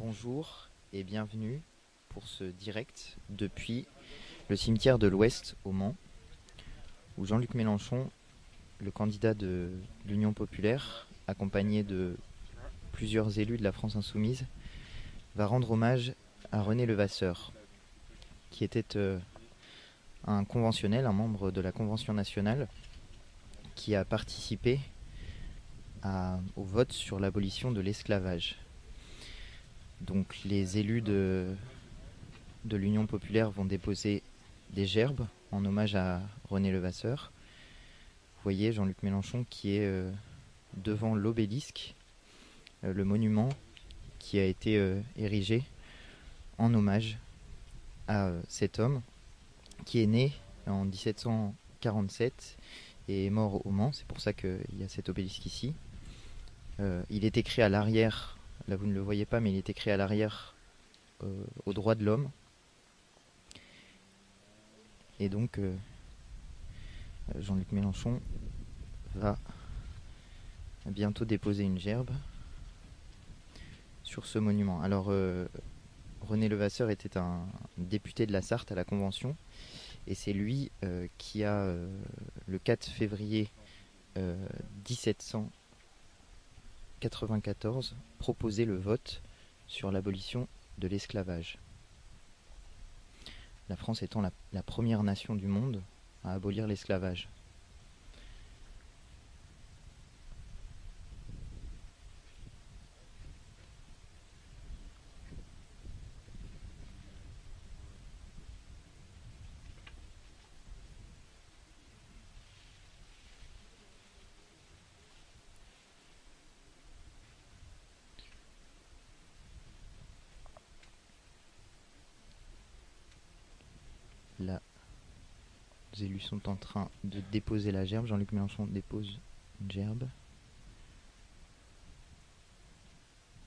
Bonjour et bienvenue pour ce direct depuis le cimetière de l'Ouest au Mans, où Jean-Luc Mélenchon, le candidat de l'Union populaire, accompagné de plusieurs élus de la France insoumise, va rendre hommage à René Levasseur, qui était euh, un conventionnel, un membre de la Convention nationale, qui a participé au vote sur l'abolition de l'esclavage. Donc les élus de, l'Union populaire vont déposer des gerbes en hommage à René Levasseur. Vous voyez Jean-Luc Mélenchon qui est euh, devant l'obélisque, euh, le monument qui a été euh, érigé en hommage à cet homme qui est né en 1747 et est mort au Mans. C'est pour ça qu'il y a cet obélisque ici. Il est écrit à l'arrière, Là, vous ne le voyez pas, mais il est écrit à l'arrière, euh, au droit de l'homme. Et donc, euh, Jean-Luc Mélenchon va bientôt déposer une gerbe sur ce monument. Alors, euh, René Levasseur était un député de la Sarthe à la Convention, et c'est lui euh, qui a, le 4 février 1700, 94 proposait le vote sur l'abolition de l'esclavage. La France étant la première nation du monde à abolir l'esclavage. Les élus sont en train de déposer la gerbe. Jean-Luc Mélenchon dépose une gerbe.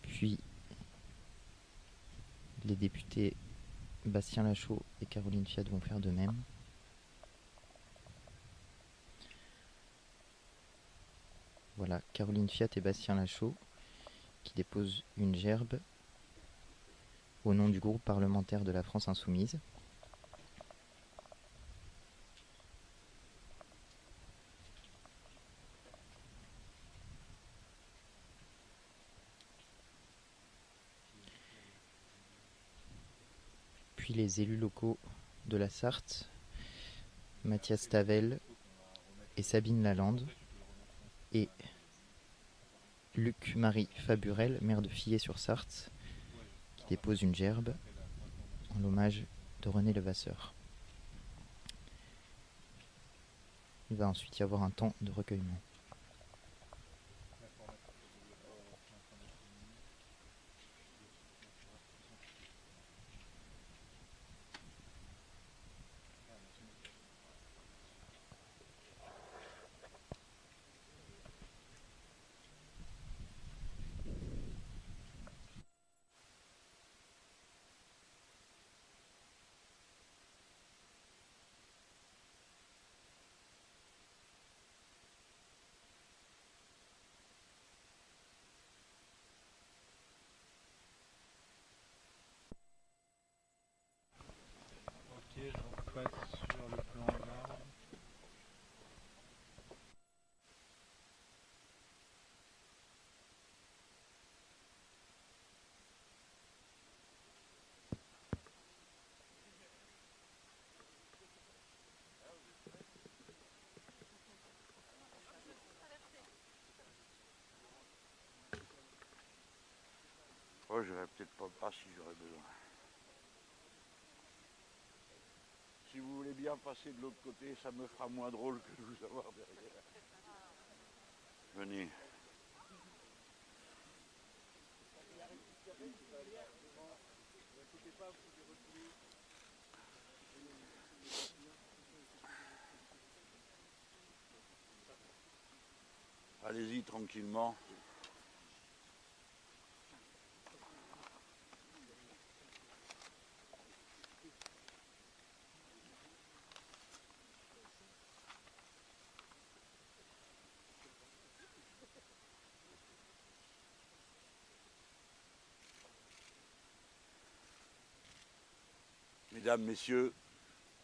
Puis les députés Bastien Lachaud et Caroline Fiat vont faire de même. Voilà, Caroline Fiat et Bastien Lachaud qui déposent une gerbe au nom du groupe parlementaire de la France Insoumise. puis élus locaux de la Sarthe, Mathias Tavel et Sabine Lalande, et Luc-Marie Faburel, maire de Fillet-sur-Sarthe, qui dépose une gerbe en l'hommage de René Levasseur. Il va ensuite y avoir un temps de recueillement. Ok, je repasse sur le plan là. Oh, je vais peut-être pas pas si j'aurais besoin. Si vous voulez bien passer de l'autre côté, ça me fera moins drôle que de vous avoir derrière. Venez. Allez-y tranquillement. Mesdames, Messieurs,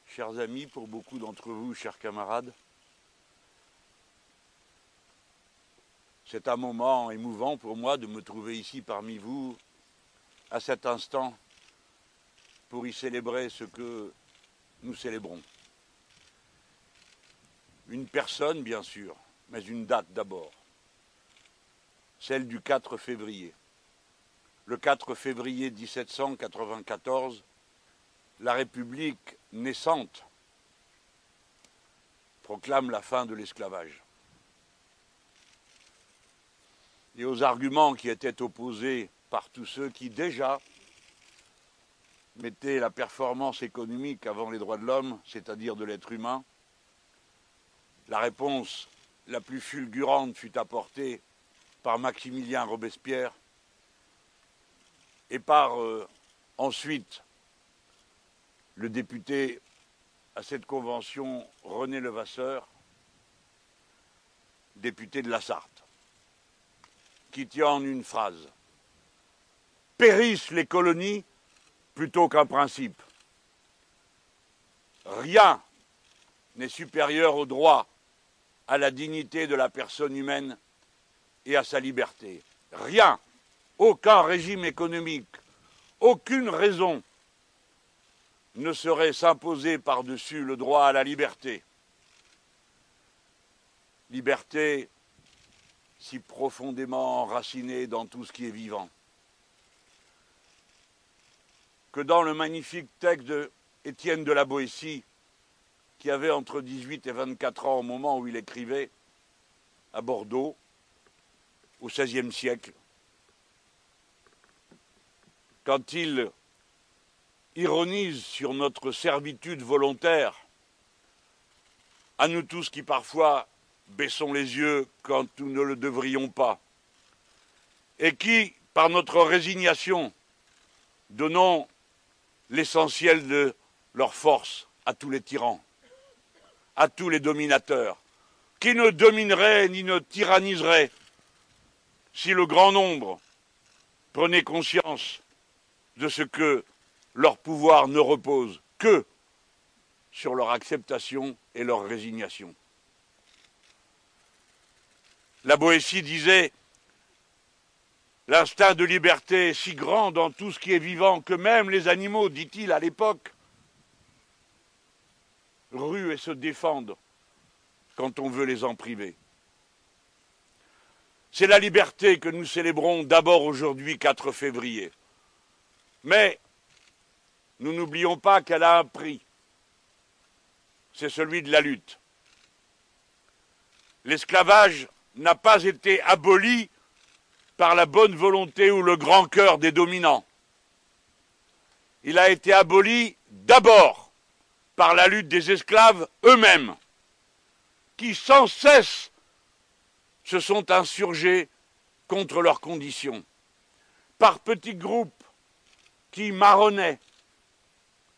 chers amis, pour beaucoup d'entre vous, chers camarades, c'est un moment émouvant pour moi de me trouver ici parmi vous à cet instant pour y célébrer ce que nous célébrons. Une personne, bien sûr, mais une date d'abord, celle du 4 février. Le 4 février 1794, la République naissante proclame la fin de l'esclavage. Et aux arguments qui étaient opposés par tous ceux qui déjà mettaient la performance économique avant les droits de l'homme, c'est-à-dire de l'être humain, la réponse la plus fulgurante fut apportée par Maximilien Robespierre et par euh, ensuite le député à cette convention, René Levasseur, député de la Sarthe, qui tient en une phrase Périssent les colonies plutôt qu'un principe. Rien n'est supérieur au droit, à la dignité de la personne humaine et à sa liberté. Rien, aucun régime économique, aucune raison ne saurait s'imposer par-dessus le droit à la liberté. Liberté si profondément enracinée dans tout ce qui est vivant. Que dans le magnifique texte de de la Boétie, qui avait entre 18 et 24 ans au moment où il écrivait, à Bordeaux, au XVIe siècle, quand il ironise sur notre servitude volontaire, à nous tous qui parfois baissons les yeux quand nous ne le devrions pas, et qui, par notre résignation, donnons l'essentiel de leur force à tous les tyrans, à tous les dominateurs, qui ne domineraient ni ne tyranniseraient. Si le grand nombre prenait conscience de ce que leur pouvoir ne repose que sur leur acceptation et leur résignation. La Boétie disait L'instinct de liberté est si grand dans tout ce qui est vivant que même les animaux, dit-il à l'époque, ruent et se défendent quand on veut les en priver. C'est la liberté que nous célébrons d'abord aujourd'hui, 4 février. Mais nous n'oublions pas qu'elle a un prix. C'est celui de la lutte. L'esclavage n'a pas été aboli par la bonne volonté ou le grand cœur des dominants. Il a été aboli d'abord par la lutte des esclaves eux-mêmes, qui sans cesse se sont insurgés contre leurs conditions, par petits groupes qui marronnaient,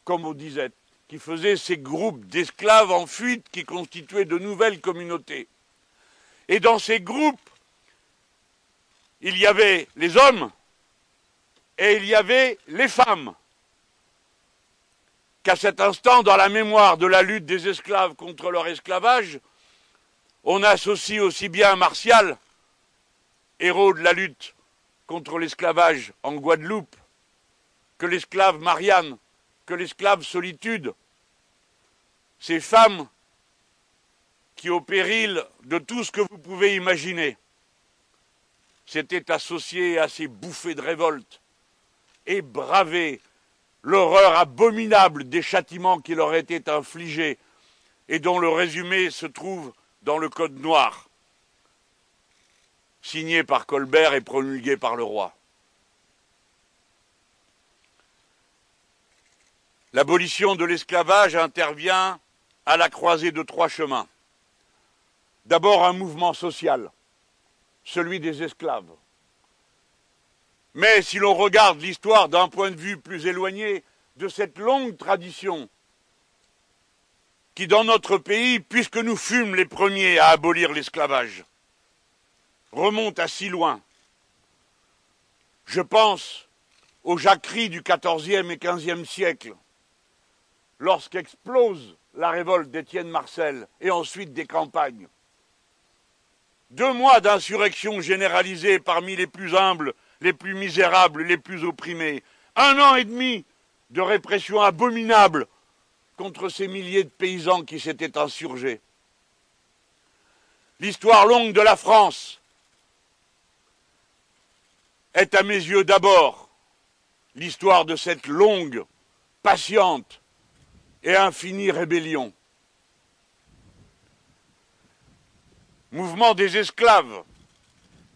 comme on disait, qui faisaient ces groupes d'esclaves en fuite qui constituaient de nouvelles communautés. Et dans ces groupes, il y avait les hommes et il y avait les femmes. Qu'à cet instant, dans la mémoire de la lutte des esclaves contre leur esclavage, on associe aussi bien Martial, héros de la lutte contre l'esclavage en Guadeloupe, que l'esclave Marianne, que l'esclave solitude, ces femmes qui, au péril de tout ce que vous pouvez imaginer, s'étaient associées à ces bouffées de révolte et bravaient l'horreur abominable des châtiments qui leur étaient infligés et dont le résumé se trouve dans le Code noir, signé par Colbert et promulgué par le roi. L'abolition de l'esclavage intervient à la croisée de trois chemins. D'abord un mouvement social, celui des esclaves. Mais si l'on regarde l'histoire d'un point de vue plus éloigné de cette longue tradition qui, dans notre pays, puisque nous fûmes les premiers à abolir l'esclavage, remonte à si loin, je pense aux jacqueries du XIVe et XVe siècle, lorsqu'explose la révolte d'Étienne Marcel et ensuite des campagnes. Deux mois d'insurrection généralisée parmi les plus humbles, les plus misérables, les plus opprimés. Un an et demi de répression abominable contre ces milliers de paysans qui s'étaient insurgés. L'histoire longue de la France est à mes yeux d'abord l'histoire de cette longue, patiente et infinie rébellion. Mouvement des esclaves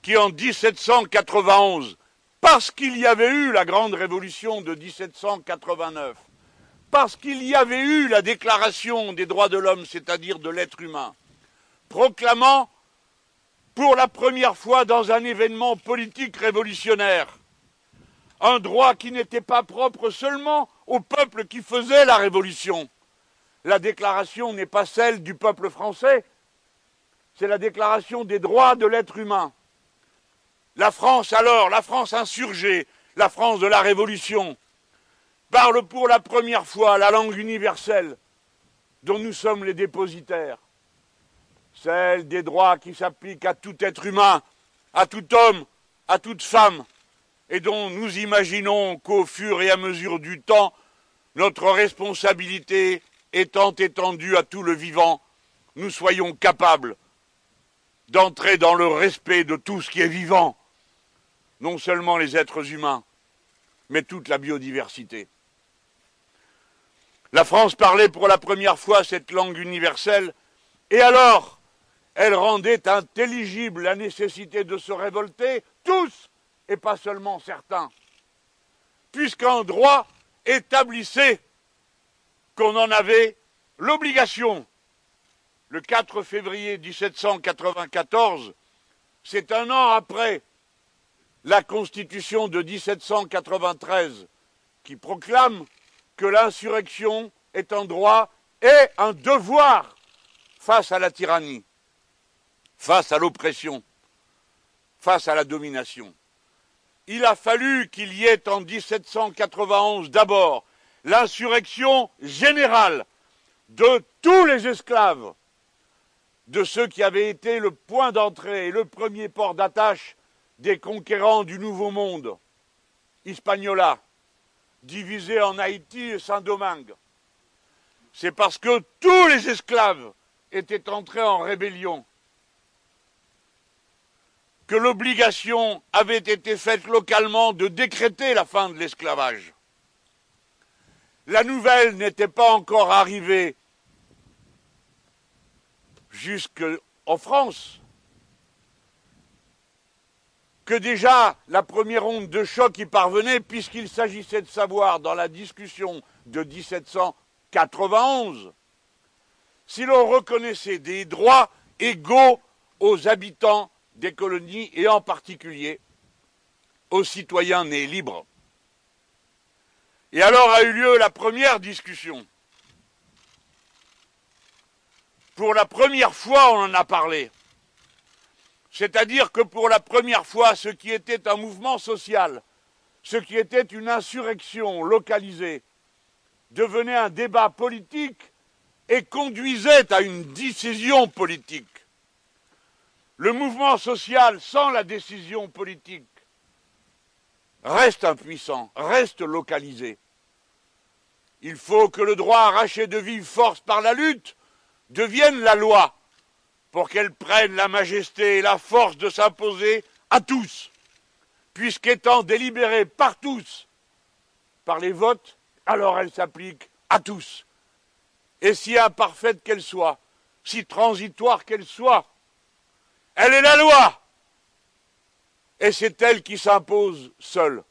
qui en 1791, parce qu'il y avait eu la grande révolution de 1789, parce qu'il y avait eu la déclaration des droits de l'homme, c'est-à-dire de l'être humain, proclamant pour la première fois dans un événement politique révolutionnaire un droit qui n'était pas propre seulement au peuple qui faisait la révolution. La déclaration n'est pas celle du peuple français, c'est la déclaration des droits de l'être humain. La France alors, la France insurgée, la France de la Révolution, parle pour la première fois la langue universelle dont nous sommes les dépositaires, celle des droits qui s'appliquent à tout être humain, à tout homme, à toute femme, et dont nous imaginons qu'au fur et à mesure du temps, notre responsabilité étant étendue à tout le vivant, nous soyons capables d'entrer dans le respect de tout ce qui est vivant, non seulement les êtres humains, mais toute la biodiversité. La France parlait pour la première fois cette langue universelle, et alors elle rendait intelligible la nécessité de se révolter, tous, et pas seulement certains, puisqu'un droit établissait qu'on en avait l'obligation. Le 4 février 1794, c'est un an après la Constitution de 1793 qui proclame que l'insurrection est un droit et un devoir face à la tyrannie, face à l'oppression, face à la domination il a fallu qu'il y ait en 1791 d'abord l'insurrection générale de tous les esclaves, de ceux qui avaient été le point d'entrée et le premier port d'attache des conquérants du Nouveau Monde, Hispaniola, divisé en Haïti et Saint-Domingue. C'est parce que tous les esclaves étaient entrés en rébellion que l'obligation avait été faite localement de décréter la fin de l'esclavage. La nouvelle n'était pas encore arrivée jusqu'en France, que déjà la première onde de choc y parvenait, puisqu'il s'agissait de savoir dans la discussion de 1791 si l'on reconnaissait des droits égaux aux habitants des colonies et en particulier aux citoyens nés libres. Et alors a eu lieu la première discussion. Pour la première fois, on en a parlé. C'est-à-dire que pour la première fois, ce qui était un mouvement social, ce qui était une insurrection localisée, devenait un débat politique et conduisait à une décision politique. Le mouvement social sans la décision politique reste impuissant, reste localisé. Il faut que le droit arraché de vive force par la lutte devienne la loi pour qu'elle prenne la majesté et la force de s'imposer à tous, puisqu'étant délibérée par tous, par les votes, alors elle s'applique à tous. Et si imparfaite qu'elle soit, si transitoire qu'elle soit, elle est la loi. Et c'est elle qui s'impose seule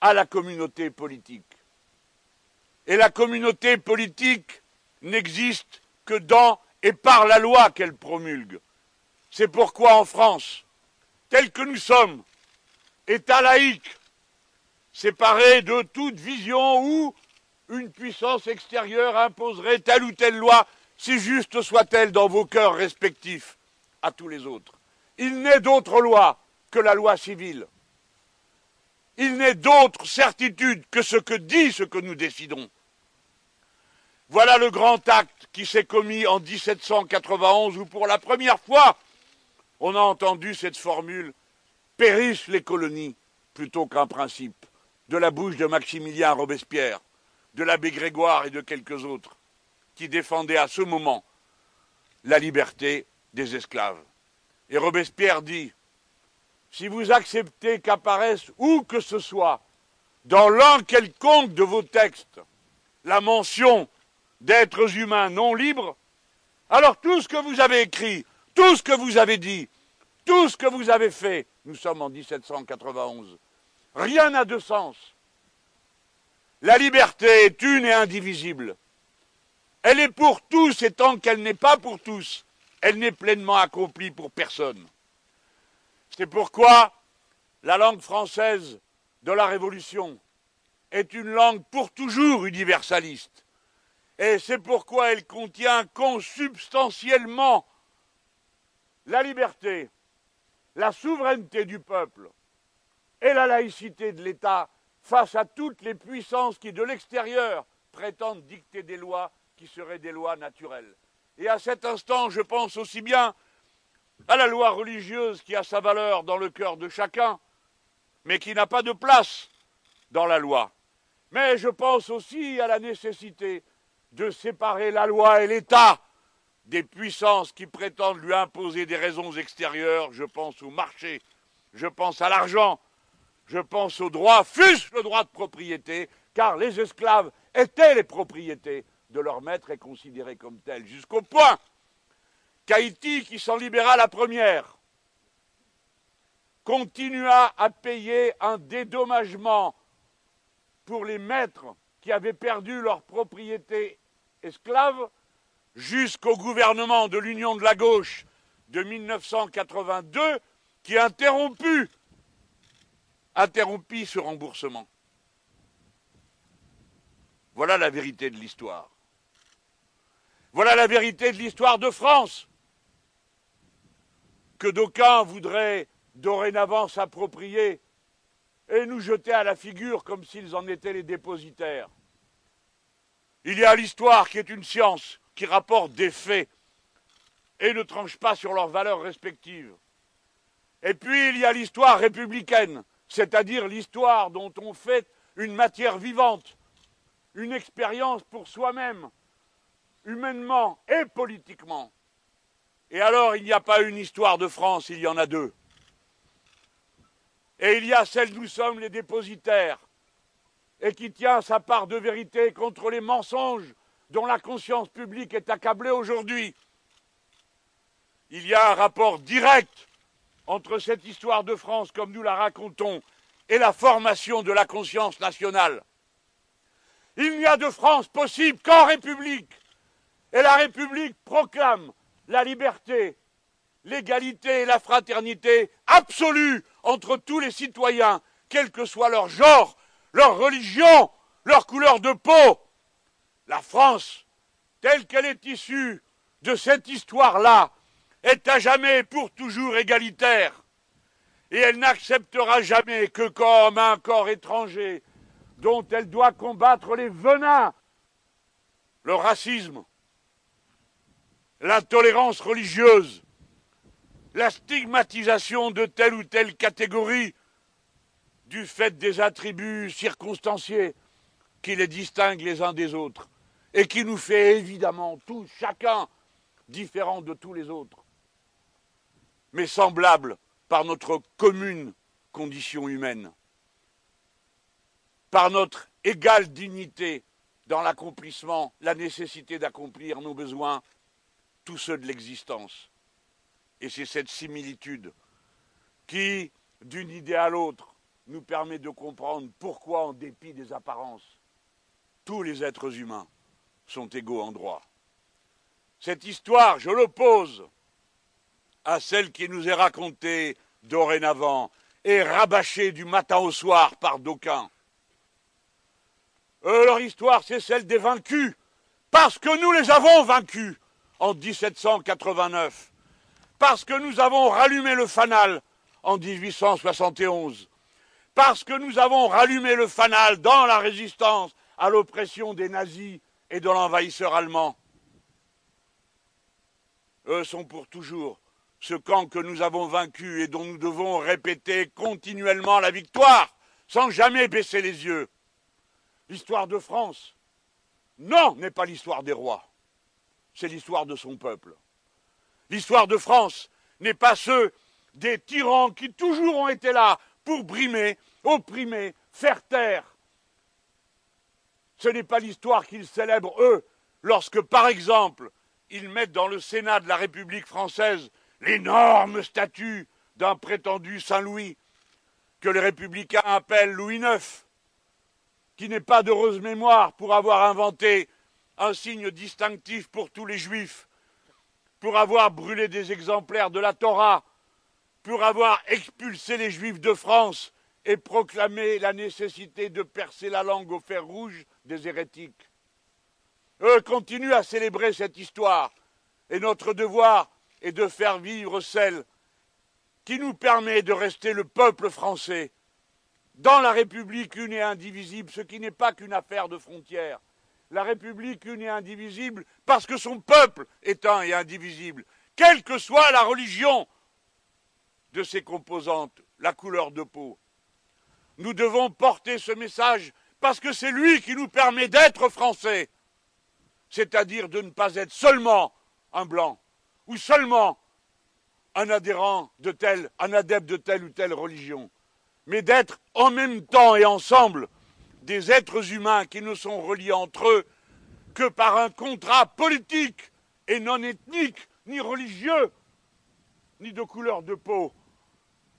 à la communauté politique. Et la communauté politique n'existe que dans et par la loi qu'elle promulgue. C'est pourquoi en France, tel que nous sommes, État laïque, séparé de toute vision où une puissance extérieure imposerait telle ou telle loi, si juste soit-elle dans vos cœurs respectifs, à tous les autres. Il n'est d'autre loi que la loi civile. Il n'est d'autre certitude que ce que dit ce que nous décidons. Voilà le grand acte qui s'est commis en 1791 où pour la première fois on a entendu cette formule périssent les colonies plutôt qu'un principe de la bouche de Maximilien Robespierre, de l'abbé Grégoire et de quelques autres qui défendaient à ce moment la liberté des esclaves. Et Robespierre dit si vous acceptez qu'apparaisse où que ce soit dans l'un quelconque de vos textes la mention d'êtres humains non libres, alors tout ce que vous avez écrit, tout ce que vous avez dit, tout ce que vous avez fait, nous sommes en 1791, rien n'a de sens. La liberté est une et indivisible. Elle est pour tous et tant qu'elle n'est pas pour tous, elle n'est pleinement accomplie pour personne. C'est pourquoi la langue française de la Révolution est une langue pour toujours universaliste. Et c'est pourquoi elle contient consubstantiellement la liberté, la souveraineté du peuple et la laïcité de l'État face à toutes les puissances qui, de l'extérieur, prétendent dicter des lois qui seraient des lois naturelles. Et à cet instant, je pense aussi bien à la loi religieuse qui a sa valeur dans le cœur de chacun, mais qui n'a pas de place dans la loi. Mais je pense aussi à la nécessité de séparer la loi et l'État des puissances qui prétendent lui imposer des raisons extérieures. Je pense au marché, je pense à l'argent, je pense au droit, fût-ce le droit de propriété, car les esclaves étaient les propriétés de leur maître et considérés comme tels, jusqu'au point qu'Haïti, qui s'en libéra la première, continua à payer un dédommagement pour les maîtres qui avaient perdu leur propriété esclave jusqu'au gouvernement de l'Union de la gauche de 1982 qui interrompit ce remboursement. Voilà la vérité de l'histoire. Voilà la vérité de l'histoire de France que d'aucuns voudraient dorénavant s'approprier et nous jeter à la figure comme s'ils en étaient les dépositaires. Il y a l'histoire qui est une science qui rapporte des faits et ne tranche pas sur leurs valeurs respectives. Et puis il y a l'histoire républicaine, c'est-à-dire l'histoire dont on fait une matière vivante, une expérience pour soi-même, humainement et politiquement. Et alors, il n'y a pas une histoire de France, il y en a deux. Et il y a celle nous sommes les dépositaires, et qui tient sa part de vérité contre les mensonges dont la conscience publique est accablée aujourd'hui. Il y a un rapport direct entre cette histoire de France, comme nous la racontons, et la formation de la conscience nationale. Il n'y a de France possible qu'en République. Et la République proclame la liberté, l'égalité et la fraternité absolue entre tous les citoyens, quel que soit leur genre, leur religion, leur couleur de peau. La France, telle qu'elle est issue de cette histoire-là, est à jamais pour toujours égalitaire. Et elle n'acceptera jamais que comme un corps étranger dont elle doit combattre les venins, le racisme, l'intolérance religieuse, la stigmatisation de telle ou telle catégorie du fait des attributs circonstanciés qui les distinguent les uns des autres et qui nous fait évidemment tous, chacun, différents de tous les autres, mais semblables par notre commune condition humaine, par notre égale dignité dans l'accomplissement, la nécessité d'accomplir nos besoins tous ceux de l'existence. Et c'est cette similitude qui, d'une idée à l'autre, nous permet de comprendre pourquoi, en dépit des apparences, tous les êtres humains sont égaux en droit. Cette histoire, je l'oppose à celle qui nous est racontée dorénavant et rabâchée du matin au soir par d'aucuns. Euh, leur histoire, c'est celle des vaincus, parce que nous les avons vaincus en 1789, parce que nous avons rallumé le fanal en 1871, parce que nous avons rallumé le fanal dans la résistance à l'oppression des nazis et de l'envahisseur allemand. Eux sont pour toujours ce camp que nous avons vaincu et dont nous devons répéter continuellement la victoire, sans jamais baisser les yeux. L'histoire de France, non, n'est pas l'histoire des rois, c'est l'histoire de son peuple. L'histoire de France n'est pas ceux des tyrans qui toujours ont été là pour brimer, opprimer, faire taire. Ce n'est pas l'histoire qu'ils célèbrent, eux, lorsque, par exemple, ils mettent dans le Sénat de la République française l'énorme statue d'un prétendu Saint-Louis, que les républicains appellent Louis IX, qui n'est pas d'heureuse mémoire pour avoir inventé un signe distinctif pour tous les juifs, pour avoir brûlé des exemplaires de la Torah, pour avoir expulsé les juifs de France et proclamé la nécessité de percer la langue au fer rouge des hérétiques. Eux continuent à célébrer cette histoire, et notre devoir est de faire vivre celle qui nous permet de rester le peuple français dans la République une et indivisible, ce qui n'est pas qu'une affaire de frontières. La République une et indivisible parce que son peuple est un et indivisible, quelle que soit la religion de ses composantes, la couleur de peau. Nous devons porter ce message parce que c'est lui qui nous permet d'être français, c'est-à-dire de ne pas être seulement un blanc ou seulement un adhérent de tel, un adepte de telle ou telle religion, mais d'être en même temps et ensemble des êtres humains qui ne sont reliés entre eux que par un contrat politique et non ethnique, ni religieux, ni de couleur de peau.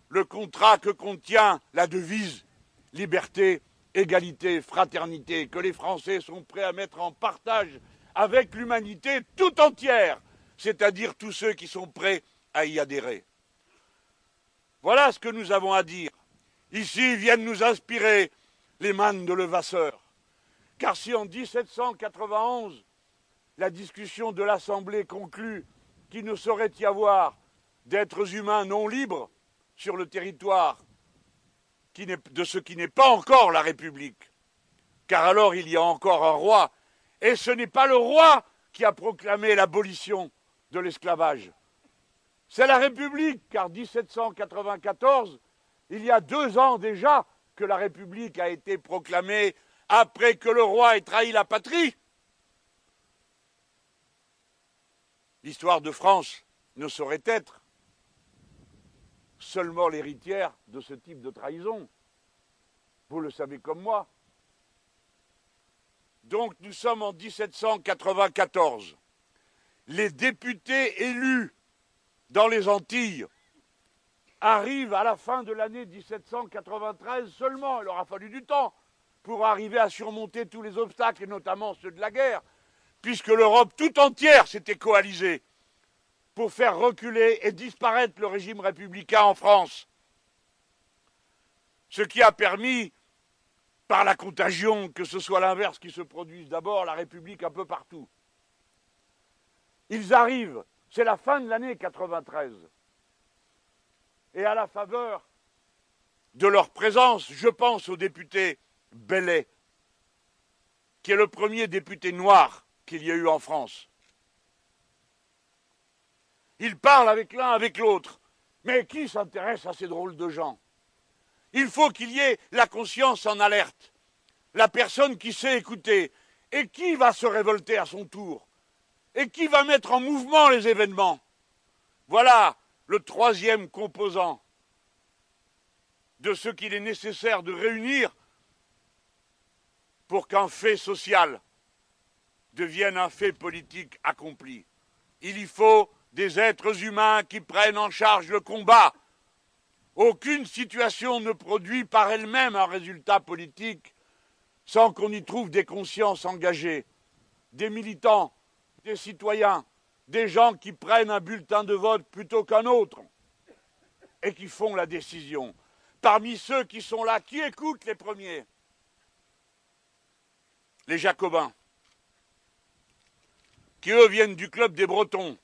Le contrat que contient la devise liberté, égalité, fraternité, que les Français sont prêts à mettre en partage avec l'humanité tout entière, c'est-à-dire tous ceux qui sont prêts à y adhérer. Voilà ce que nous avons à dire. Ici viennent nous inspirer les mannes de Levasseur. Car si en 1791, la discussion de l'Assemblée conclut qu'il ne saurait y avoir d'êtres humains non libres sur le territoire de ce qui n'est pas encore la République, car alors il y a encore un roi, et ce n'est pas le roi qui a proclamé l'abolition de l'esclavage. C'est la République, car 1794, il y a deux ans déjà que la République a été proclamée après que le roi ait trahi la patrie. L'histoire de France ne saurait être seulement l'héritière de ce type de trahison. Vous le savez comme moi. Donc nous sommes en 1794 les députés élus dans les Antilles arrivent à la fin de l'année 1793 seulement. Il aura fallu du temps pour arriver à surmonter tous les obstacles, et notamment ceux de la guerre, puisque l'Europe tout entière s'était coalisée pour faire reculer et disparaître le régime républicain en France. Ce qui a permis, par la contagion, que ce soit l'inverse qui se produise d'abord, la République un peu partout. Ils arrivent, c'est la fin de l'année 93. Et à la faveur de leur présence, je pense au député Bellet, qui est le premier député noir qu'il y a eu en France. Ils parlent avec l'un, avec l'autre. Mais qui s'intéresse à ces drôles de gens? Il faut qu'il y ait la conscience en alerte, la personne qui sait écouter, et qui va se révolter à son tour et qui va mettre en mouvement les événements. Voilà le troisième composant de ce qu'il est nécessaire de réunir pour qu'un fait social devienne un fait politique accompli. Il y faut des êtres humains qui prennent en charge le combat. Aucune situation ne produit par elle-même un résultat politique sans qu'on y trouve des consciences engagées, des militants, des citoyens, des gens qui prennent un bulletin de vote plutôt qu'un autre et qui font la décision. Parmi ceux qui sont là, qui écoutent les premiers? Les Jacobins, qui eux viennent du club des Bretons,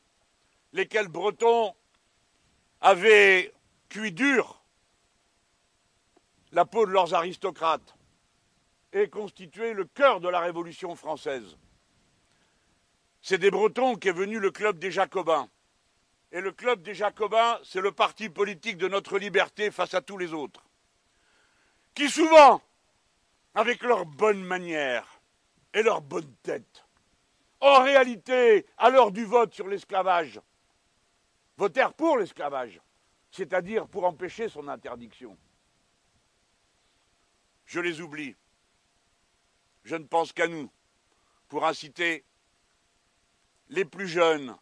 lesquels Bretons avaient cuit dur la peau de leurs aristocrates et constitué le cœur de la Révolution française. C'est des Bretons qu'est venu le club des Jacobins. Et le club des Jacobins, c'est le parti politique de notre liberté face à tous les autres. Qui souvent, avec leurs bonnes manières et leur bonne tête, en réalité, à l'heure du vote sur l'esclavage, votèrent pour l'esclavage, c'est-à-dire pour empêcher son interdiction. Je les oublie. Je ne pense qu'à nous, pour inciter les plus jeunes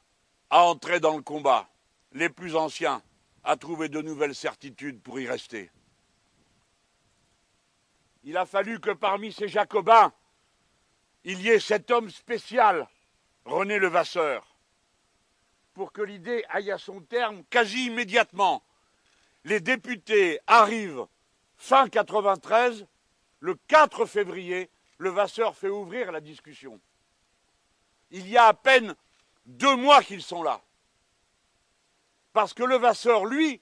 à entrer dans le combat, les plus anciens à trouver de nouvelles certitudes pour y rester. Il a fallu que parmi ces jacobins, il y ait cet homme spécial, René Levasseur, pour que l'idée aille à son terme quasi immédiatement. Les députés arrivent fin 93, le 4 février, Levasseur fait ouvrir la discussion. Il y a à peine deux mois qu'ils sont là. Parce que Levasseur, lui,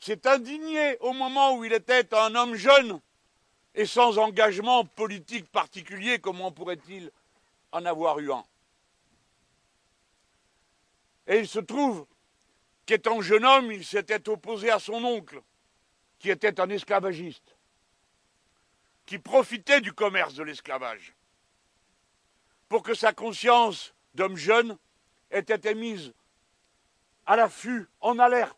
s'est indigné au moment où il était un homme jeune et sans engagement politique particulier, comment pourrait-il en avoir eu un Et il se trouve qu'étant jeune homme, il s'était opposé à son oncle, qui était un esclavagiste, qui profitait du commerce de l'esclavage, pour que sa conscience d'homme jeune était mise à l'affût, en alerte.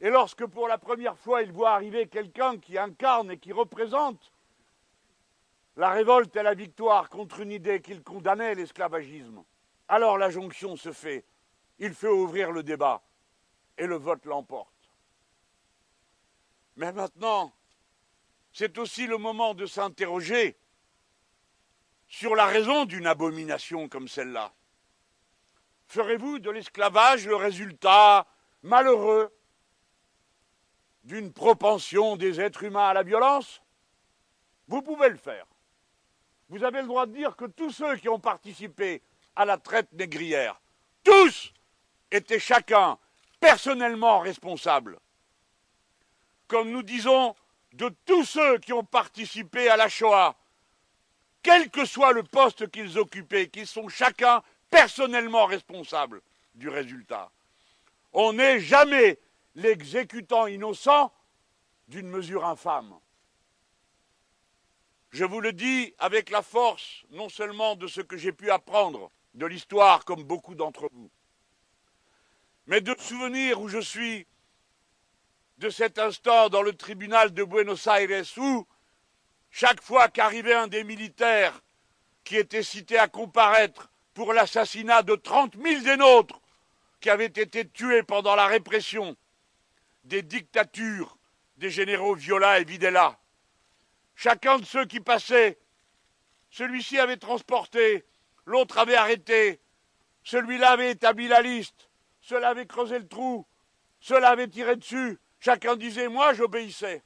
Et lorsque pour la première fois il voit arriver quelqu'un qui incarne et qui représente la révolte et la victoire contre une idée qu'il condamnait, l'esclavagisme, alors la jonction se fait. Il fait ouvrir le débat et le vote l'emporte. Mais maintenant, c'est aussi le moment de s'interroger sur la raison d'une abomination comme celle-là. Ferez-vous de l'esclavage le résultat malheureux d'une propension des êtres humains à la violence? Vous pouvez le faire. Vous avez le droit de dire que tous ceux qui ont participé à la traite négrière, tous étaient chacun personnellement responsables. Comme nous disons de tous ceux qui ont participé à la Shoah, quel que soit le poste qu'ils occupaient, qu'ils sont chacun personnellement responsables du résultat. On n'est jamais l'exécutant innocent d'une mesure infâme. Je vous le dis avec la force non seulement de ce que j'ai pu apprendre de l'histoire comme beaucoup d'entre vous, mais de souvenir où je suis de cet instant dans le tribunal de Buenos Aires où chaque fois qu'arrivait un des militaires qui était cité à comparaître pour l'assassinat de trente mille des nôtres qui avaient été tués pendant la répression des dictatures des généraux Viola et Videla. Chacun de ceux qui passaient, celui-ci avait transporté, l'autre avait arrêté, celui-là avait établi la liste, cela avait creusé le trou, cela avait tiré dessus, chacun disait moi j'obéissais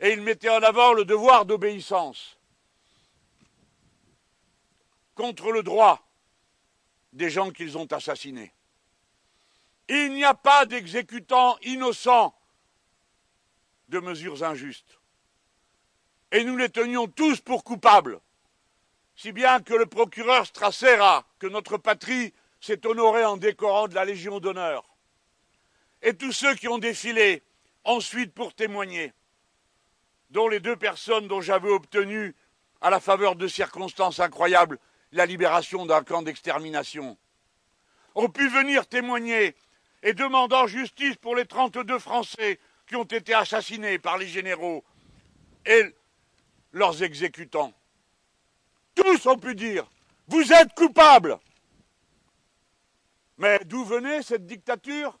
et il mettait en avant le devoir d'obéissance contre le droit des gens qu'ils ont assassinés. Il n'y a pas d'exécutants innocents de mesures injustes. Et nous les tenions tous pour coupables, si bien que le procureur Strassera, que notre patrie s'est honorée en décorant de la Légion d'honneur, et tous ceux qui ont défilé ensuite pour témoigner, dont les deux personnes dont j'avais obtenu, à la faveur de circonstances incroyables, la libération d'un camp d'extermination, ont pu venir témoigner et demandant justice pour les 32 Français qui ont été assassinés par les généraux et leurs exécutants. Tous ont pu dire Vous êtes coupables! Mais d'où venait cette dictature?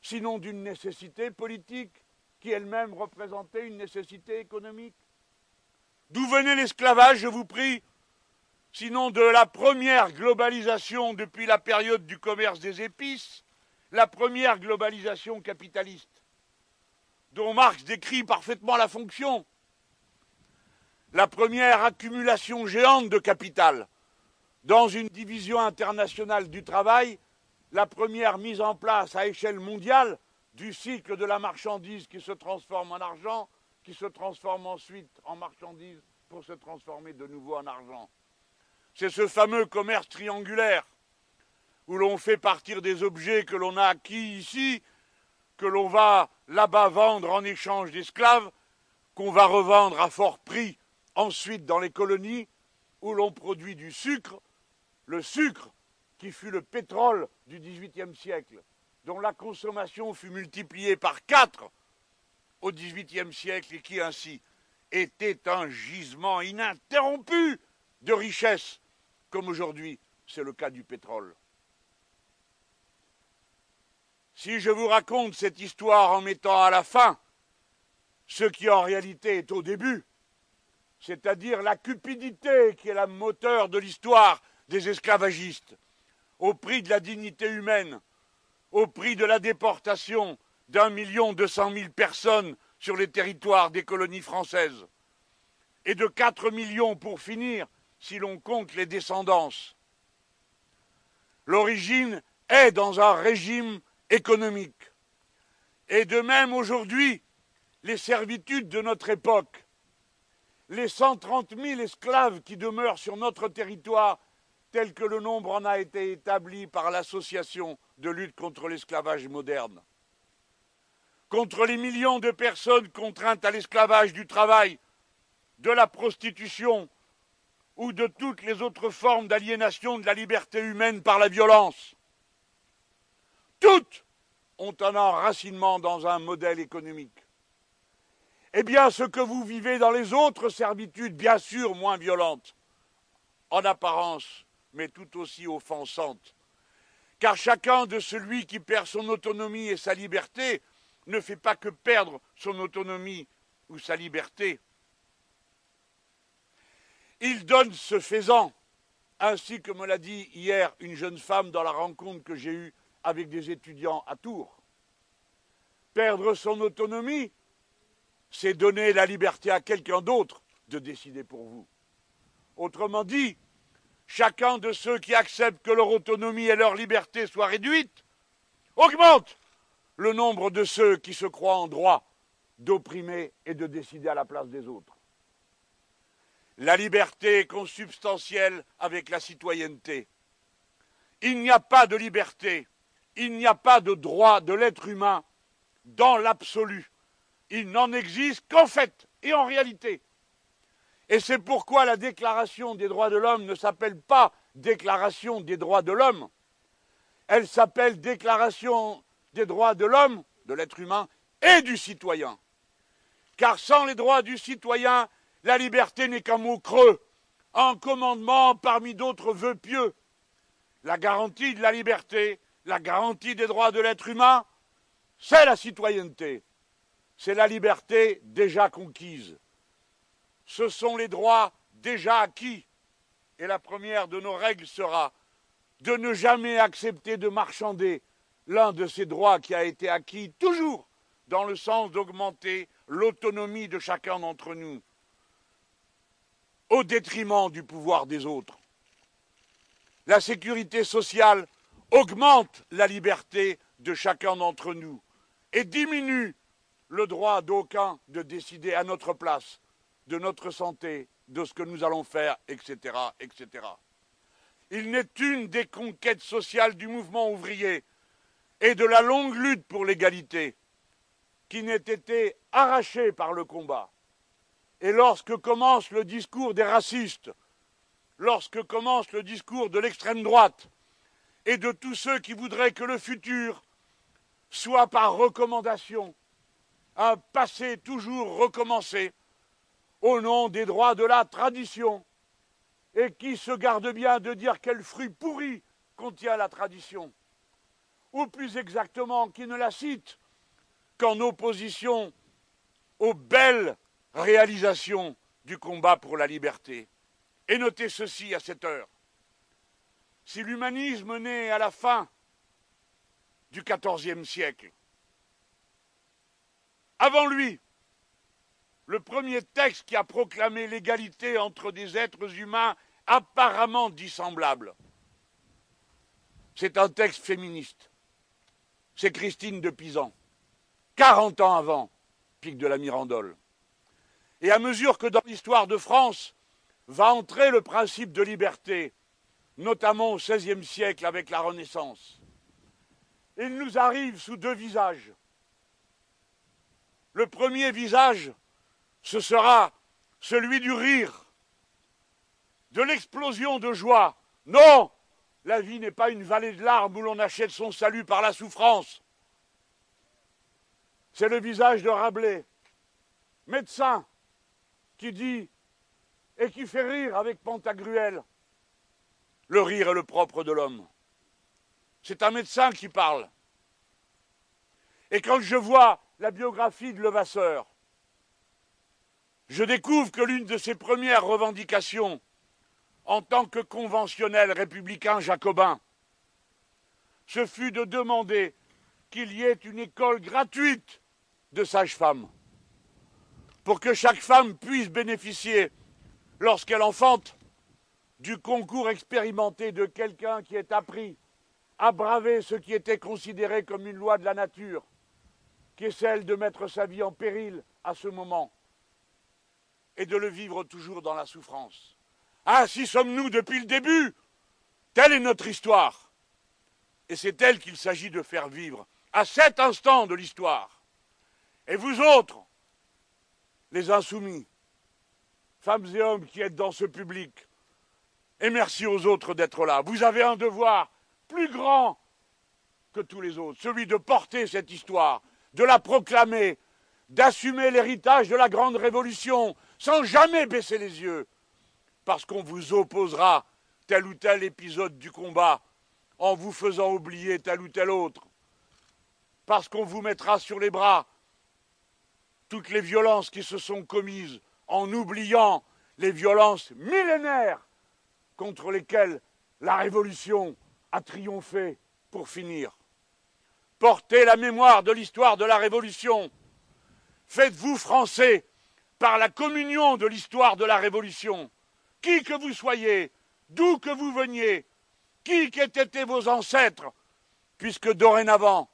Sinon d'une nécessité politique qui elle-même représentait une nécessité économique. D'où venait l'esclavage, je vous prie Sinon de la première globalisation depuis la période du commerce des épices, la première globalisation capitaliste, dont Marx décrit parfaitement la fonction. La première accumulation géante de capital dans une division internationale du travail, la première mise en place à échelle mondiale du cycle de la marchandise qui se transforme en argent, qui se transforme ensuite en marchandise pour se transformer de nouveau en argent. c'est ce fameux commerce triangulaire où l'on fait partir des objets que l'on a acquis ici, que l'on va là-bas vendre en échange d'esclaves, qu'on va revendre à fort prix ensuite dans les colonies, où l'on produit du sucre, le sucre qui fut le pétrole du XVIIIe siècle, dont la consommation fut multipliée par quatre au XVIIIe siècle et qui ainsi était un gisement ininterrompu de richesse, comme aujourd'hui c'est le cas du pétrole. Si je vous raconte cette histoire en mettant à la fin ce qui en réalité est au début, c'est-à-dire la cupidité qui est la moteur de l'histoire des esclavagistes, au prix de la dignité humaine, au prix de la déportation d'un million deux cent mille personnes sur les territoires des colonies françaises, et de quatre millions pour finir, si l'on compte les descendances. L'origine est dans un régime économique. Et de même aujourd'hui, les servitudes de notre époque, les 130 000 esclaves qui demeurent sur notre territoire, tel que le nombre en a été établi par l'Association de lutte contre l'esclavage moderne, contre les millions de personnes contraintes à l'esclavage du travail, de la prostitution ou de toutes les autres formes d'aliénation de la liberté humaine par la violence. Toutes ont un enracinement dans un modèle économique. Eh bien, ce que vous vivez dans les autres servitudes, bien sûr moins violentes, en apparence, mais tout aussi offensantes, car chacun de celui qui perd son autonomie et sa liberté ne fait pas que perdre son autonomie ou sa liberté. Il donne ce faisant, ainsi que me l'a dit hier une jeune femme dans la rencontre que j'ai eue avec des étudiants à Tours. Perdre son autonomie, c'est donner la liberté à quelqu'un d'autre de décider pour vous. Autrement dit, chacun de ceux qui acceptent que leur autonomie et leur liberté soient réduites augmente le nombre de ceux qui se croient en droit d'opprimer et de décider à la place des autres. La liberté est consubstantielle avec la citoyenneté. Il n'y a pas de liberté il n'y a pas de droit de l'être humain dans l'absolu. Il n'en existe qu'en fait et en réalité. Et c'est pourquoi la déclaration des droits de l'homme ne s'appelle pas déclaration des droits de l'homme. Elle s'appelle déclaration des droits de l'homme, de l'être humain et du citoyen. Car sans les droits du citoyen, la liberté n'est qu'un mot creux, un commandement parmi d'autres vœux pieux. La garantie de la liberté, la garantie des droits de l'être humain, c'est la citoyenneté, c'est la liberté déjà conquise. Ce sont les droits déjà acquis. Et la première de nos règles sera de ne jamais accepter de marchander l'un de ces droits qui a été acquis toujours dans le sens d'augmenter l'autonomie de chacun d'entre nous au détriment du pouvoir des autres. La sécurité sociale augmente la liberté de chacun d'entre nous et diminue le droit d'aucun de décider à notre place de notre santé, de ce que nous allons faire, etc.. Il n'est une des conquêtes sociales du mouvement ouvrier et de la longue lutte pour l'égalité qui n'ait été arrachée par le combat. Et lorsque commence le discours des racistes, lorsque commence le discours de l'extrême droite, et de tous ceux qui voudraient que le futur soit par recommandation un passé toujours recommencé au nom des droits de la tradition. Et qui se garde bien de dire quel fruit pourri contient la tradition, ou plus exactement qui ne la cite qu'en opposition aux belles réalisations du combat pour la liberté. Et notez ceci à cette heure. Si l'humanisme naît à la fin du XIVe siècle, avant lui, le premier texte qui a proclamé l'égalité entre des êtres humains apparemment dissemblables, c'est un texte féministe. C'est Christine de Pisan, 40 ans avant Pic de la Mirandole. Et à mesure que dans l'histoire de France, va entrer le principe de liberté, notamment au XVIe siècle avec la Renaissance. Il nous arrive sous deux visages. Le premier visage, ce sera celui du rire, de l'explosion de joie. Non, la vie n'est pas une vallée de larmes où l'on achète son salut par la souffrance. C'est le visage de Rabelais, médecin, qui dit et qui fait rire avec Pantagruel. Le rire est le propre de l'homme. C'est un médecin qui parle. Et quand je vois la biographie de Levasseur, je découvre que l'une de ses premières revendications en tant que conventionnel républicain jacobin, ce fut de demander qu'il y ait une école gratuite de sages-femmes, pour que chaque femme puisse bénéficier, lorsqu'elle enfante, du concours expérimenté de quelqu'un qui est appris à braver ce qui était considéré comme une loi de la nature, qui est celle de mettre sa vie en péril à ce moment et de le vivre toujours dans la souffrance. Ainsi sommes-nous depuis le début. Telle est notre histoire. Et c'est elle qu'il s'agit de faire vivre à cet instant de l'histoire. Et vous autres, les insoumis, femmes et hommes qui êtes dans ce public, et merci aux autres d'être là. Vous avez un devoir plus grand que tous les autres, celui de porter cette histoire, de la proclamer, d'assumer l'héritage de la grande révolution, sans jamais baisser les yeux, parce qu'on vous opposera tel ou tel épisode du combat en vous faisant oublier tel ou tel autre, parce qu'on vous mettra sur les bras toutes les violences qui se sont commises en oubliant les violences millénaires contre lesquelles la Révolution a triomphé pour finir. Portez la mémoire de l'histoire de la Révolution. Faites-vous français par la communion de l'histoire de la Révolution. Qui que vous soyez, d'où que vous veniez, qui qu'aient été vos ancêtres, puisque dorénavant,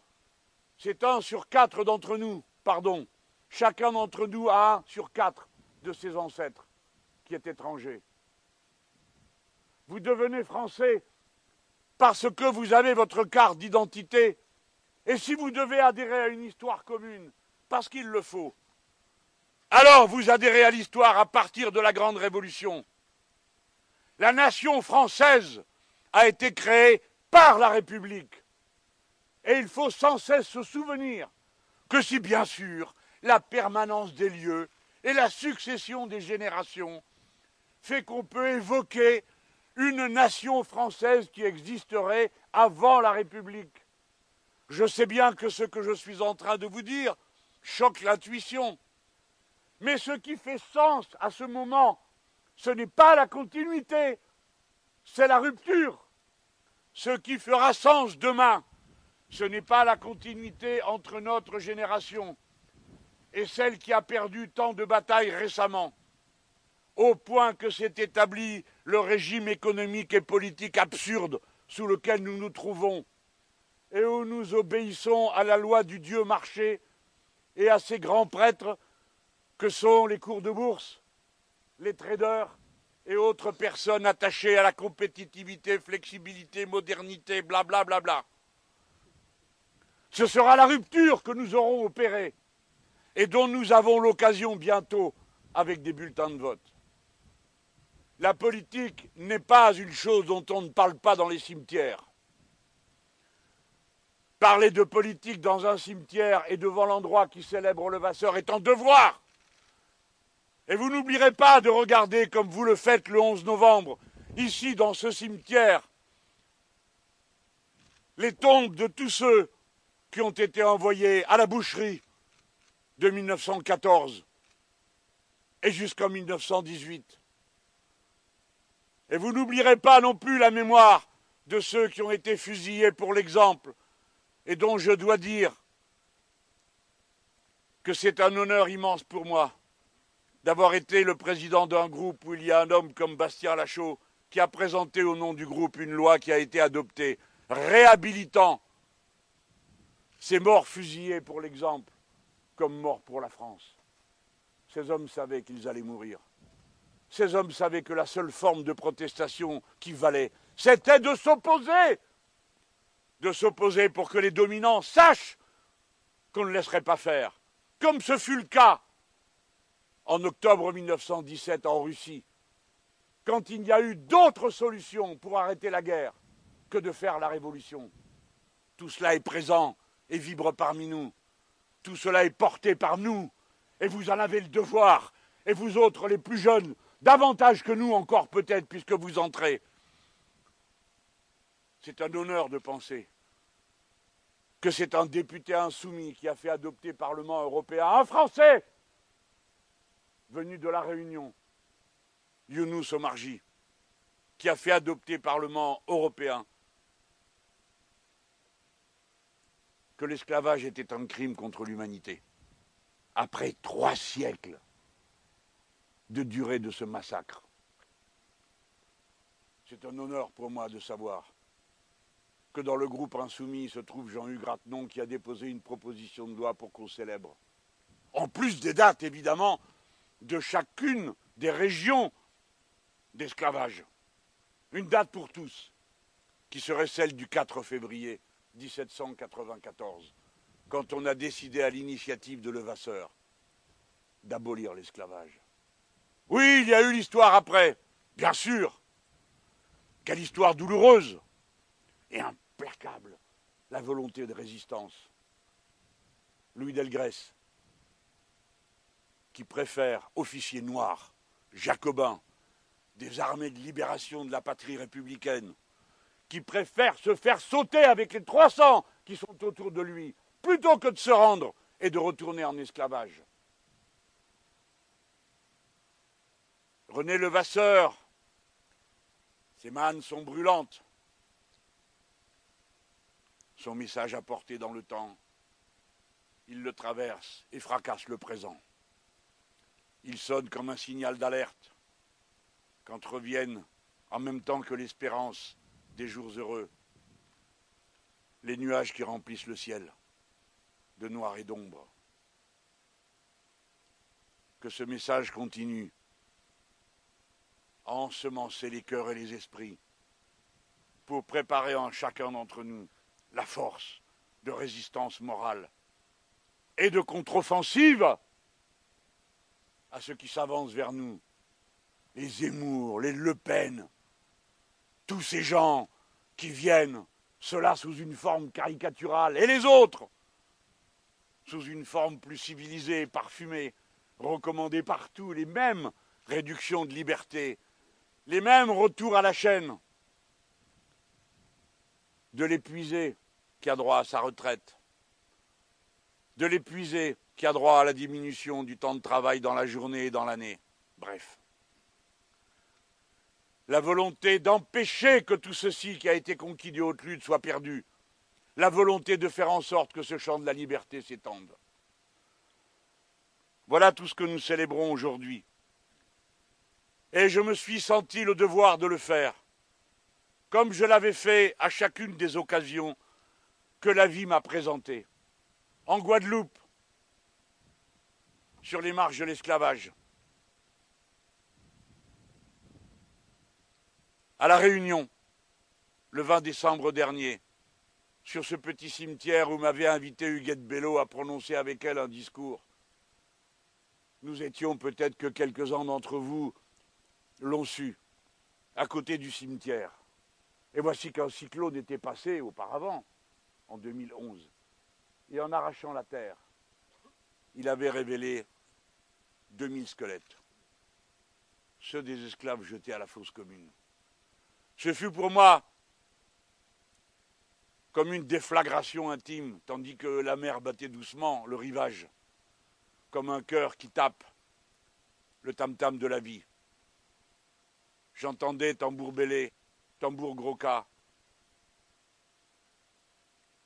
c'est un sur quatre d'entre nous, pardon, chacun d'entre nous a un sur quatre de ses ancêtres qui est étranger. Vous devenez français parce que vous avez votre carte d'identité, et si vous devez adhérer à une histoire commune, parce qu'il le faut, alors vous adhérez à l'histoire à partir de la Grande Révolution. La nation française a été créée par la République. Et il faut sans cesse se souvenir que si bien sûr la permanence des lieux et la succession des générations fait qu'on peut évoquer une nation française qui existerait avant la République. Je sais bien que ce que je suis en train de vous dire choque l'intuition. Mais ce qui fait sens à ce moment, ce n'est pas la continuité, c'est la rupture. Ce qui fera sens demain, ce n'est pas la continuité entre notre génération et celle qui a perdu tant de batailles récemment, au point que s'est établi le régime économique et politique absurde sous lequel nous nous trouvons, et où nous obéissons à la loi du Dieu marché et à ses grands prêtres que sont les cours de bourse, les traders et autres personnes attachées à la compétitivité, flexibilité, modernité, blablabla. Bla, bla, bla. Ce sera la rupture que nous aurons opérée et dont nous avons l'occasion bientôt avec des bulletins de vote. La politique n'est pas une chose dont on ne parle pas dans les cimetières. Parler de politique dans un cimetière et devant l'endroit qui célèbre le Vasseur est un devoir. Et vous n'oublierez pas de regarder, comme vous le faites le 11 novembre, ici dans ce cimetière, les tombes de tous ceux qui ont été envoyés à la boucherie de 1914 et jusqu'en 1918. Et vous n'oublierez pas non plus la mémoire de ceux qui ont été fusillés pour l'exemple et dont je dois dire que c'est un honneur immense pour moi d'avoir été le président d'un groupe où il y a un homme comme Bastien Lachaud qui a présenté au nom du groupe une loi qui a été adoptée réhabilitant ces morts fusillés pour l'exemple comme morts pour la France. Ces hommes savaient qu'ils allaient mourir. ces hommes savaient que la seule forme de protestation qui valait, c'était de s'opposer. De s'opposer pour que les dominants sachent qu'on ne laisserait pas faire. Comme ce fut le cas en octobre 1917 en Russie, quand il n'y a eu d'autres solutions pour arrêter la guerre que de faire la révolution. Tout cela est présent et vibre parmi nous. Tout cela est porté par nous. Et vous en avez le devoir. Et vous autres, les plus jeunes, davantage que nous encore peut-être, puisque vous entrez. C'est un honneur de penser que c'est un député insoumis qui a fait adopter Parlement européen un Français venu de la Réunion, Younous Omarji, qui a fait adopter Parlement européen que l'esclavage était un crime contre l'humanité. Après trois siècles de durée de ce massacre. C'est un honneur pour moi de savoir que dans le groupe insoumis se trouve Jean-Hugues Ratenon qui a déposé une proposition de loi pour qu'on célèbre. En plus des dates, évidemment, de chacune des régions d'esclavage. Une date pour tous, qui serait celle du 4 février 1794, quand on a décidé à l'initiative de Levasseur d'abolir l'esclavage. Oui, il y a eu l'histoire après, bien sûr. Quelle histoire douloureuse et implacable, la volonté de résistance. Louis Delgrès, qui préfère officier noir, jacobin, des armées de libération de la patrie républicaine, qui préfère se faire sauter avec les 300 qui sont autour de lui, plutôt que de se rendre et de retourner en esclavage. René Levasseur, ses mannes sont brûlantes. Son message a porté dans le temps. Il le traverse et fracasse le présent. Il sonne comme un signal d'alerte quand reviennent, en même temps que l'espérance, des jours heureux, les nuages qui remplissent le ciel de noir et d'ombre. Que ce message continue à ensemencer les cœurs et les esprits pour préparer en chacun d'entre nous la force de résistance morale et de contre-offensive à ceux qui s'avancent vers nous, les Zemmour, les Le Pen, tous ces gens qui viennent, cela sous une forme caricaturale, et les autres, sous une forme plus civilisée, parfumée, recommandée partout, les mêmes réductions de liberté, les mêmes retours à la chaîne, de l'épuisé qui a droit à sa retraite, de l'épuisé qui a droit à la diminution du temps de travail dans la journée et dans l'année. Bref la volonté d'empêcher que tout ceci qui a été conquis de haute lutte soit perdu, la volonté de faire en sorte que ce champ de la liberté s'étende. Voilà tout ce que nous célébrons aujourd'hui. Et je me suis senti le devoir de le faire, comme je l'avais fait à chacune des occasions que la vie m'a présentées. En Guadeloupe, sur les marges de l'esclavage, à La Réunion, le 20 décembre dernier, sur ce petit cimetière où m'avait invité Huguette Bello à prononcer avec elle un discours. Nous étions peut-être que quelques-uns d'entre vous l'ont su, à côté du cimetière. Et voici qu'un cyclone était passé auparavant, en 2011, et en arrachant la terre, il avait révélé 2000 squelettes, ceux des esclaves jetés à la fosse commune. Ce fut pour moi comme une déflagration intime, tandis que la mer battait doucement le rivage, comme un cœur qui tape le tam-tam de la vie. J'entendais tambour bélé, tambour groca,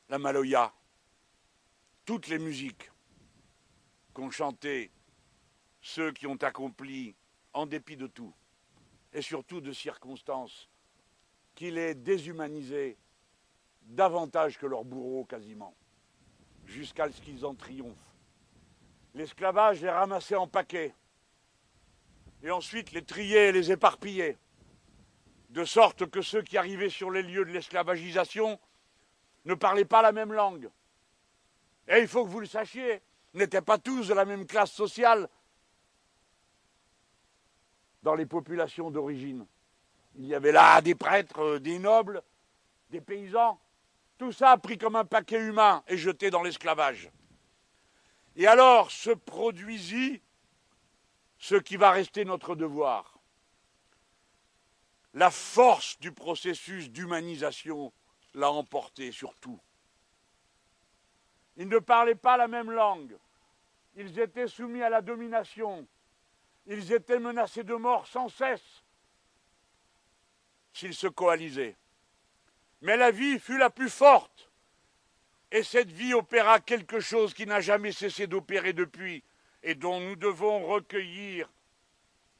la maloya, toutes les musiques qu'ont chanté ceux qui ont accompli, en dépit de tout, et surtout de circonstances qu'il est déshumanisé davantage que leurs bourreaux quasiment, jusqu'à ce qu'ils en triomphent. L'esclavage est ramassé en paquets. et ensuite les trier et les éparpiller, de sorte que ceux qui arrivaient sur les lieux de l'esclavagisation ne parlaient pas la même langue. Et il faut que vous le sachiez, n'étaient pas tous de la même classe sociale dans les populations d'origine. Il y avait là des prêtres, des nobles, des paysans, tout ça pris comme un paquet humain et jeté dans l'esclavage. Et alors se produisit ce qui va rester notre devoir. La force du processus d'humanisation l'a emporté sur tout. Ils ne parlaient pas la même langue. Ils étaient soumis à la domination. Ils étaient menacés de mort sans cesse s'ils se coalisaient. Mais la vie fut la plus forte. Et cette vie opéra quelque chose qui n'a jamais cessé d'opérer depuis et dont nous devons recueillir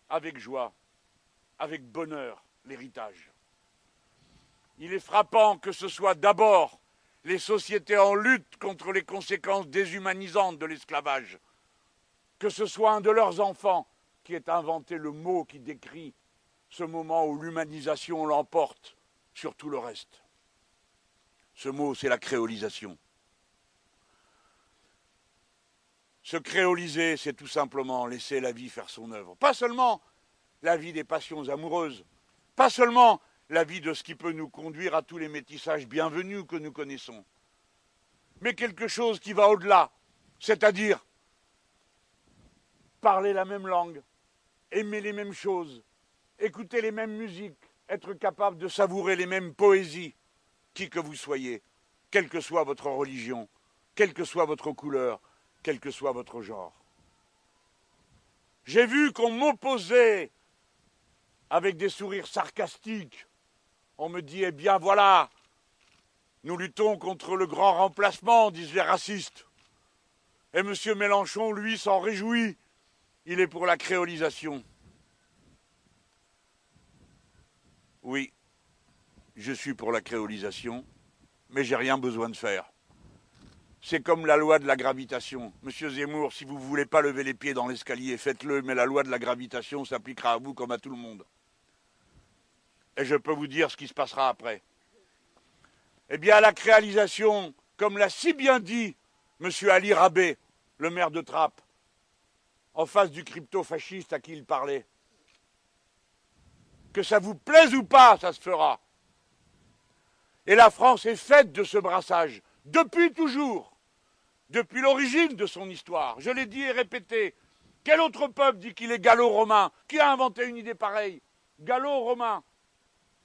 avec joie, avec bonheur, l'héritage. Il est frappant que ce soit d'abord les sociétés en lutte contre les conséquences déshumanisantes de l'esclavage, que ce soit un de leurs enfants qui ait inventé le mot qui décrit ce moment où l'humanisation l'emporte sur tout le reste. Ce mot, c'est la créolisation. Se créoliser, c'est tout simplement laisser la vie faire son œuvre. Pas seulement la vie des passions amoureuses, pas seulement la vie de ce qui peut nous conduire à tous les métissages bienvenus que nous connaissons, mais quelque chose qui va au-delà, c'est-à-dire parler la même langue, aimer les mêmes choses, écouter les mêmes musiques, être capable de savourer les mêmes poésies, qui que vous soyez, quelle que soit votre religion, quelle que soit votre couleur, quel que soit votre genre. J'ai vu qu'on m'opposait avec des sourires sarcastiques. On me dit, eh bien voilà, nous luttons contre le grand remplacement, disent les racistes. Et M. Mélenchon, lui, s'en réjouit. Il est pour la créolisation. Oui, je suis pour la créolisation, mais j'ai rien besoin de faire. C'est comme la loi de la gravitation. Monsieur Zemmour, si vous ne voulez pas lever les pieds dans l'escalier, faites-le, mais la loi de la gravitation s'appliquera à vous comme à tout le monde. Et je peux vous dire ce qui se passera après. Eh bien, la créalisation, comme l'a si bien dit Monsieur Ali Rabé, le maire de Trappes, en face du crypto-fasciste à qui il parlait, que ça vous plaise ou pas, ça se fera. Et la France est faite de ce brassage, depuis toujours depuis l'origine de son histoire. Je l'ai dit et répété. Quel autre peuple dit qu'il est gallo-romain Qui a inventé une idée pareille? Gallo-romain.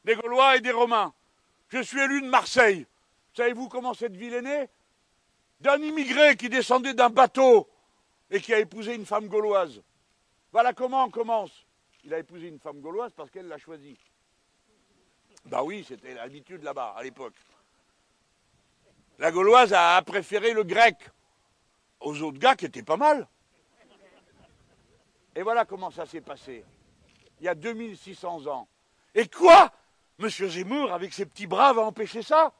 Des Gaulois et des Romains. Je suis élu de Marseille. Savez-vous comment cette ville est née? D'un immigré qui descendait d'un bateau et qui a épousé une femme gauloise. Voilà comment on commence. Il a épousé une femme gauloise parce qu'elle l'a choisi. Ben oui, c'était l'habitude là-bas, à l'époque. La gauloise a préféré le grec aux autres gars qui étaient pas mal. Et voilà comment ça s'est passé. Il y a 2600 ans. Et quoi? Monsieur Zemmour, avec ses petits bras, va empêcher ça?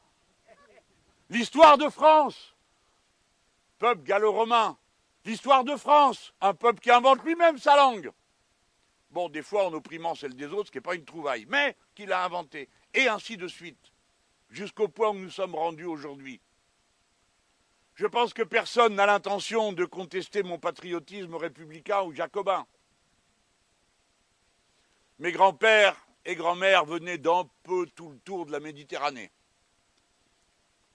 L'histoire de France, peuple gallo-romain, l'histoire de France, un peuple qui invente lui-même sa langue. Bon, des fois en opprimant celle des autres, ce qui n'est pas une trouvaille, mais qu'il a inventé. Et ainsi de suite, jusqu'au point où nous sommes rendus aujourd'hui. Je pense que personne n'a l'intention de contester mon patriotisme républicain ou jacobin. Mes grands-pères et grands-mères venaient d'un peu tout le tour de la Méditerranée.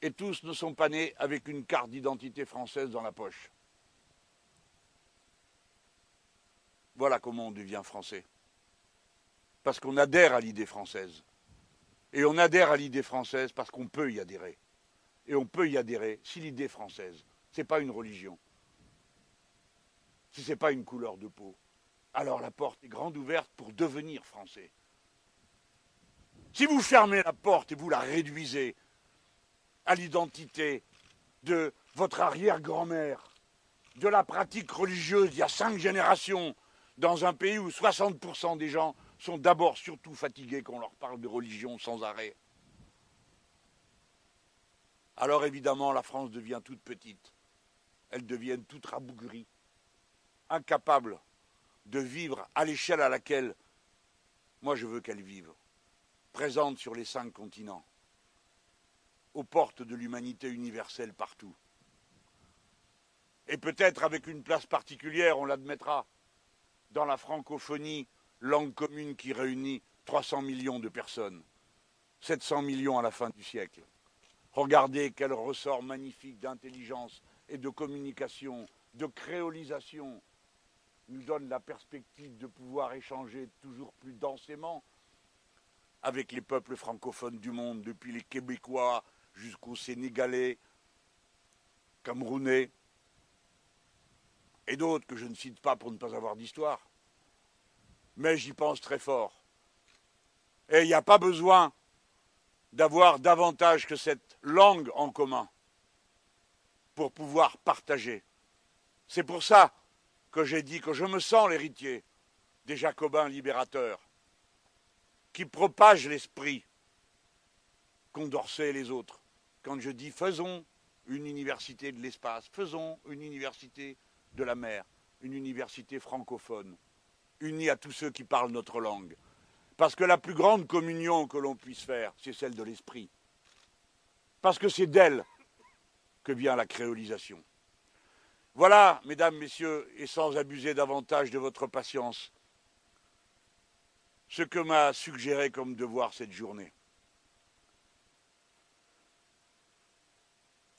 Et tous ne sont pas nés avec une carte d'identité française dans la poche. Voilà comment on devient français. Parce qu'on adhère à l'idée française. Et on adhère à l'idée française parce qu'on peut y adhérer et on peut y adhérer si l'idée française, ce n'est pas une religion, si ce n'est pas une couleur de peau, alors la porte est grande ouverte pour devenir français. Si vous fermez la porte et vous la réduisez à l'identité de votre arrière-grand-mère, de la pratique religieuse il y a cinq générations, dans un pays où 60% des gens sont d'abord surtout fatigués qu'on leur parle de religion sans arrêt, alors évidemment la France devient toute petite. Elle devient toute rabougrie, incapable de vivre à l'échelle à laquelle moi je veux qu'elle vive, présente sur les cinq continents, aux portes de l'humanité universelle partout. Et peut-être avec une place particulière, on l'admettra, dans la francophonie, langue commune qui réunit 300 millions de personnes, 700 millions à la fin du siècle. Regardez quel ressort magnifique d'intelligence et de communication, de créolisation nous donne la perspective de pouvoir échanger toujours plus densément avec les peuples francophones du monde, depuis les Québécois jusqu'aux Sénégalais, Camerounais, et d'autres que je ne cite pas pour ne pas avoir d'histoire. Mais j'y pense très fort. Et il n'y a pas besoin d'avoir davantage que cette langue en commun pour pouvoir partager. C'est pour ça que j'ai dit que je me sens l'héritier des jacobins libérateurs qui propagent l'esprit Condorcet et les autres. Quand je dis faisons une université de l'espace, faisons une université de la mer, une université francophone, unie à tous ceux qui parlent notre langue. Parce que la plus grande communion que l'on puisse faire, c'est celle de l'esprit. Parce que c'est d'elle que vient la créolisation. Voilà, mesdames, messieurs, et sans abuser davantage de votre patience, ce que m'a suggéré comme devoir cette journée.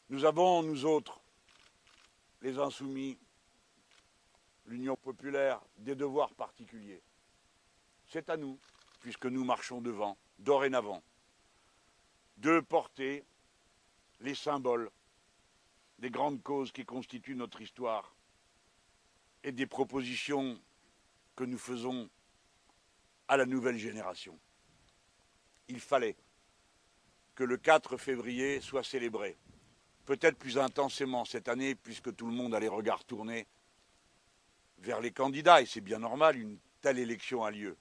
Nous avons, nous autres, les insoumis, l'Union populaire, des devoirs particuliers. C'est à nous, puisque nous marchons devant, dorénavant, de porter les symboles des grandes causes qui constituent notre histoire et des propositions que nous faisons à la nouvelle génération. Il fallait que le 4 février soit célébré, peut-être plus intensément cette année, puisque tout le monde a les regards tournés vers les candidats, et c'est bien normal, une telle élection a lieu.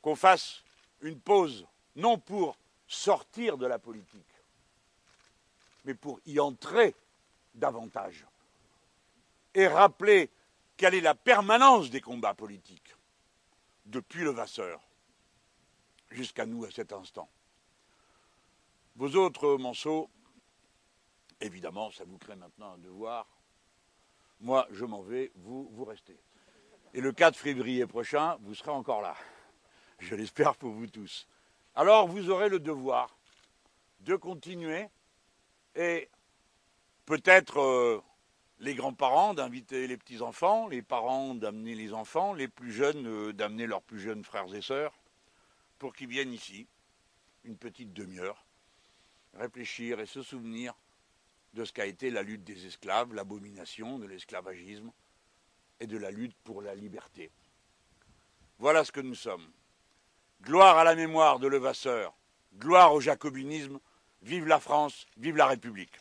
Qu'on fasse une pause, non pour sortir de la politique, mais pour y entrer davantage. Et rappeler quelle est la permanence des combats politiques, depuis le Vasseur jusqu'à nous à cet instant. Vos autres Monceaux, évidemment, ça vous crée maintenant un devoir, moi, je m'en vais, vous, vous restez. Et le 4 février prochain, vous serez encore là. Je l'espère pour vous tous. Alors, vous aurez le devoir de continuer et peut-être euh, les grands-parents d'inviter les petits-enfants, les parents d'amener les enfants, les plus jeunes euh, d'amener leurs plus jeunes frères et sœurs, pour qu'ils viennent ici, une petite demi-heure, réfléchir et se souvenir de ce qu'a été la lutte des esclaves, l'abomination de l'esclavagisme et de la lutte pour la liberté. Voilà ce que nous sommes. Gloire à la mémoire de Levasseur, gloire au jacobinisme, vive la France, vive la République.